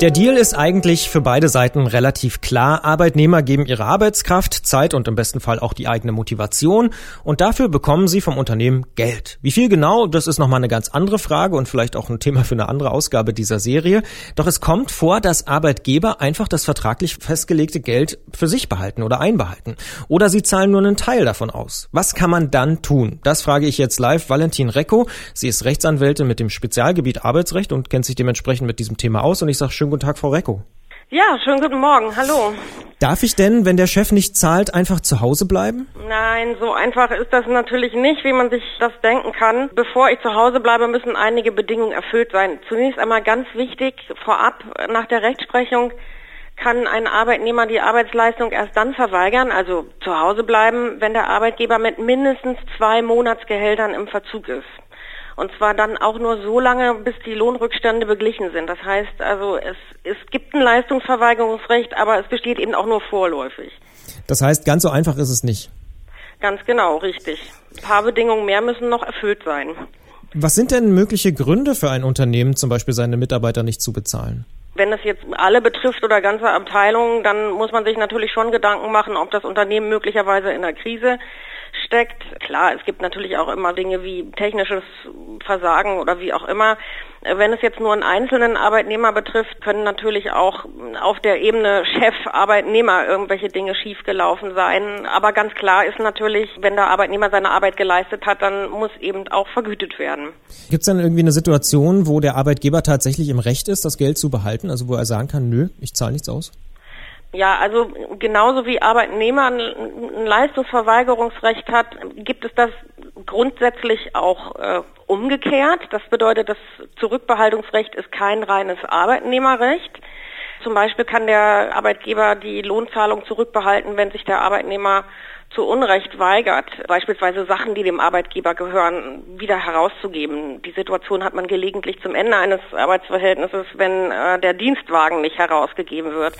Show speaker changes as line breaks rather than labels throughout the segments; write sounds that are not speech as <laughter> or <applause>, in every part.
Der Deal ist eigentlich für beide Seiten relativ klar. Arbeitnehmer geben ihre Arbeitskraft, Zeit und im besten Fall auch die eigene Motivation und dafür bekommen sie vom Unternehmen Geld. Wie viel genau, das ist nochmal eine ganz andere Frage und vielleicht auch ein Thema für eine andere Ausgabe dieser Serie. Doch es kommt vor, dass Arbeitgeber einfach das vertraglich festgelegte Geld für sich behalten oder einbehalten. Oder sie zahlen nur einen Teil davon aus. Was kann man dann tun? Das frage ich jetzt live Valentin Recko. Sie ist Rechtsanwältin mit dem Spezialgebiet Arbeitsrecht und kennt sich dementsprechend mit diesem Thema aus und ich sage Schönen guten Tag, Frau Recko.
Ja, schönen guten Morgen. Hallo.
Darf ich denn, wenn der Chef nicht zahlt, einfach zu Hause bleiben?
Nein, so einfach ist das natürlich nicht, wie man sich das denken kann. Bevor ich zu Hause bleibe, müssen einige Bedingungen erfüllt sein. Zunächst einmal ganz wichtig, vorab nach der Rechtsprechung kann ein Arbeitnehmer die Arbeitsleistung erst dann verweigern, also zu Hause bleiben, wenn der Arbeitgeber mit mindestens zwei Monatsgehältern im Verzug ist. Und zwar dann auch nur so lange, bis die Lohnrückstände beglichen sind. Das heißt also, es, es gibt ein Leistungsverweigerungsrecht, aber es besteht eben auch nur vorläufig.
Das heißt, ganz so einfach ist es nicht.
Ganz genau, richtig. Ein paar Bedingungen mehr müssen noch erfüllt sein.
Was sind denn mögliche Gründe für ein Unternehmen, zum Beispiel seine Mitarbeiter nicht zu bezahlen?
Wenn es jetzt alle betrifft oder ganze Abteilungen, dann muss man sich natürlich schon Gedanken machen, ob das Unternehmen möglicherweise in der Krise steckt. Klar, es gibt natürlich auch immer Dinge wie technisches Versagen oder wie auch immer. Wenn es jetzt nur einen einzelnen Arbeitnehmer betrifft, können natürlich auch auf der Ebene Chef, Arbeitnehmer irgendwelche Dinge schiefgelaufen sein. Aber ganz klar ist natürlich, wenn der Arbeitnehmer seine Arbeit geleistet hat, dann muss eben auch vergütet werden.
Gibt es dann irgendwie eine Situation, wo der Arbeitgeber tatsächlich im Recht ist, das Geld zu behalten? Also wo er sagen kann, nö, ich zahle nichts aus?
Ja, also genauso wie Arbeitnehmer ein Leistungsverweigerungsrecht hat, gibt es das grundsätzlich auch äh, umgekehrt. Das bedeutet, das Zurückbehaltungsrecht ist kein reines Arbeitnehmerrecht. Zum Beispiel kann der Arbeitgeber die Lohnzahlung zurückbehalten, wenn sich der Arbeitnehmer zu Unrecht weigert, beispielsweise Sachen, die dem Arbeitgeber gehören, wieder herauszugeben. Die Situation hat man gelegentlich zum Ende eines Arbeitsverhältnisses, wenn äh, der Dienstwagen nicht herausgegeben wird.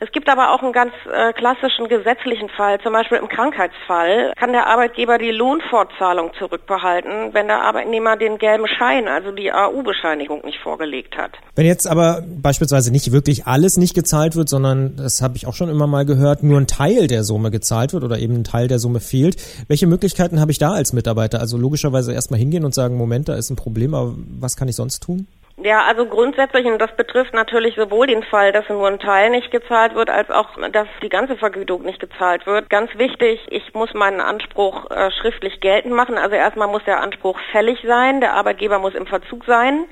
Es gibt aber auch einen ganz äh, klassischen gesetzlichen Fall, zum Beispiel im Krankheitsfall kann der Arbeitgeber die Lohnfortzahlung zurückbehalten, wenn der Arbeitnehmer den gelben Schein, also die AU-Bescheinigung nicht vorgelegt hat.
Wenn jetzt aber beispielsweise nicht wirklich alles nicht gezahlt wird, sondern, das habe ich auch schon immer mal gehört, nur ein Teil der Summe gezahlt wird oder eben ein Teil der Summe fehlt, welche Möglichkeiten habe ich da als Mitarbeiter? Also logischerweise erstmal hingehen und sagen, Moment, da ist ein Problem, aber was kann ich sonst tun?
Ja, also grundsätzlich, und das betrifft natürlich sowohl den Fall, dass nur ein Teil nicht gezahlt wird, als auch, dass die ganze Vergütung nicht gezahlt wird. Ganz wichtig, ich muss meinen Anspruch äh, schriftlich geltend machen. Also erstmal muss der Anspruch fällig sein, der Arbeitgeber muss im Verzug sein.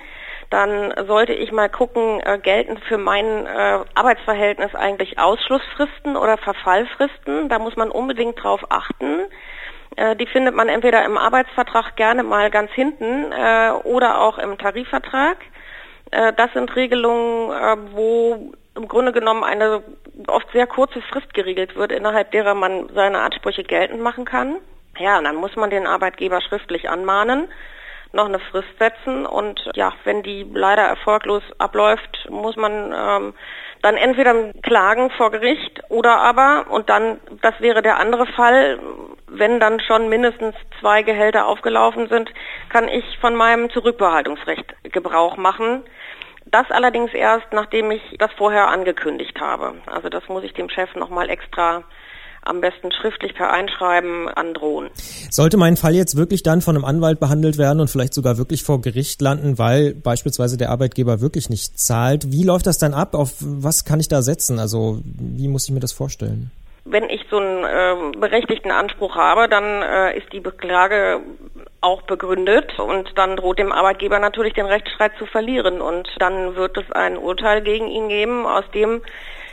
Dann sollte ich mal gucken, äh, gelten für mein äh, Arbeitsverhältnis eigentlich Ausschlussfristen oder Verfallfristen. Da muss man unbedingt drauf achten. Äh, die findet man entweder im Arbeitsvertrag gerne mal ganz hinten äh, oder auch im Tarifvertrag. Äh, das sind Regelungen, wo im Grunde genommen eine oft sehr kurze Frist geregelt wird, innerhalb derer man seine Ansprüche geltend machen kann. Ja, dann muss man den Arbeitgeber schriftlich anmahnen, noch eine Frist setzen und ja, wenn die leider erfolglos abläuft, muss man ähm, dann entweder klagen vor Gericht oder aber, und dann, das wäre der andere Fall, wenn dann schon mindestens zwei Gehälter aufgelaufen sind, kann ich von meinem Zurückbehaltungsrecht Gebrauch machen. Das allerdings erst, nachdem ich das vorher angekündigt habe. Also das muss ich dem Chef nochmal extra am besten schriftlich per Einschreiben androhen.
Sollte mein Fall jetzt wirklich dann von einem Anwalt behandelt werden und vielleicht sogar wirklich vor Gericht landen, weil beispielsweise der Arbeitgeber wirklich nicht zahlt, wie läuft das dann ab? Auf was kann ich da setzen? Also wie muss ich mir das vorstellen?
Wenn ich so einen äh, berechtigten Anspruch habe, dann äh, ist die Beklage auch begründet und dann droht dem Arbeitgeber natürlich den Rechtsstreit zu verlieren und dann wird es ein Urteil gegen ihn geben, aus dem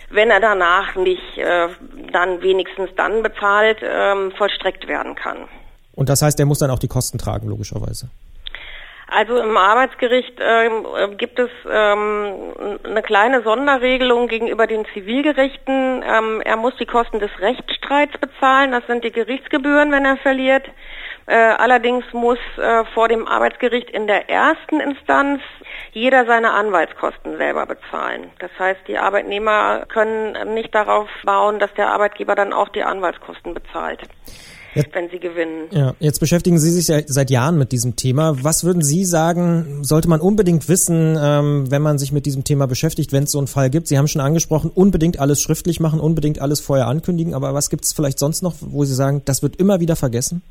wenn er danach nicht äh, dann wenigstens dann bezahlt, ähm, vollstreckt werden kann.
Und das heißt, er muss dann auch die Kosten tragen, logischerweise.
Also im Arbeitsgericht ähm, äh, gibt es ähm, eine kleine Sonderregelung gegenüber den Zivilgerichten. Ähm, er muss die Kosten des Rechtsstreits bezahlen. Das sind die Gerichtsgebühren, wenn er verliert. Äh, allerdings muss äh, vor dem Arbeitsgericht in der ersten Instanz jeder seine Anwaltskosten selber bezahlen. Das heißt, die Arbeitnehmer können nicht darauf bauen, dass der Arbeitgeber dann auch die Anwaltskosten bezahlt. Jetzt, wenn sie gewinnen.
Ja, jetzt beschäftigen Sie sich seit Jahren mit diesem Thema. Was würden Sie sagen, sollte man unbedingt wissen, ähm, wenn man sich mit diesem Thema beschäftigt, wenn es so einen Fall gibt? Sie haben schon angesprochen, unbedingt alles schriftlich machen, unbedingt alles vorher ankündigen. Aber was gibt es vielleicht sonst noch, wo Sie sagen, das wird immer wieder vergessen?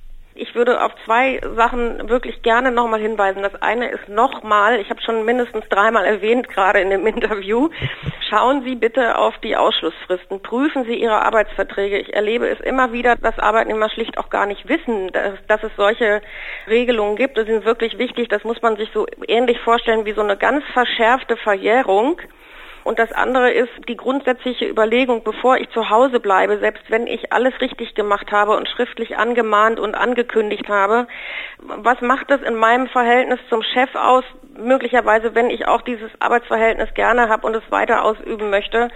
Ich würde auf zwei Sachen wirklich gerne nochmal hinweisen. Das eine ist nochmal, ich habe schon mindestens dreimal erwähnt, gerade in dem <laughs> Interview, schauen Sie bitte auf die Ausschlussfristen. Prüfen Sie Ihre Arbeitsverträge. Ich erlebe es immer wieder, dass Arbeitnehmer schlicht auch gar nicht wissen, dass, dass es solche Regelungen gibt. Das sind wirklich wichtig. Das muss man sich so ähnlich vorstellen wie so eine ganz verschärfte Verjährung. Und das andere ist die grundsätzliche Überlegung, bevor ich zu Hause bleibe, selbst wenn ich alles richtig gemacht habe und schriftlich angemahnt und angekündigt habe, was macht das in meinem Verhältnis zum Chef aus? Möglicherweise, wenn ich auch dieses Arbeitsverhältnis gerne habe und es weiter ausüben möchte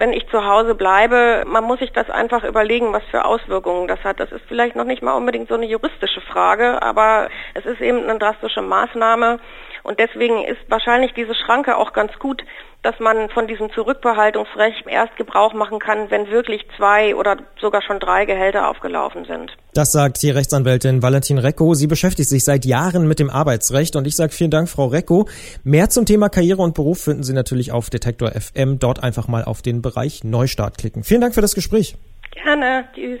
wenn ich zu Hause bleibe, man muss sich das einfach überlegen, was für Auswirkungen das hat. Das ist vielleicht noch nicht mal unbedingt so eine juristische Frage, aber es ist eben eine drastische Maßnahme. Und deswegen ist wahrscheinlich diese Schranke auch ganz gut, dass man von diesem Zurückbehaltungsrecht erst Gebrauch machen kann, wenn wirklich zwei oder sogar schon drei Gehälter aufgelaufen sind.
Das sagt die Rechtsanwältin Valentin Recko. Sie beschäftigt sich seit Jahren mit dem Arbeitsrecht und ich sage vielen Dank, Frau Recko. Mehr zum Thema Karriere und Beruf finden Sie natürlich auf Detektor FM. Dort einfach mal auf den Bereich Neustart klicken. Vielen Dank für das Gespräch.
Gerne. Tschüss.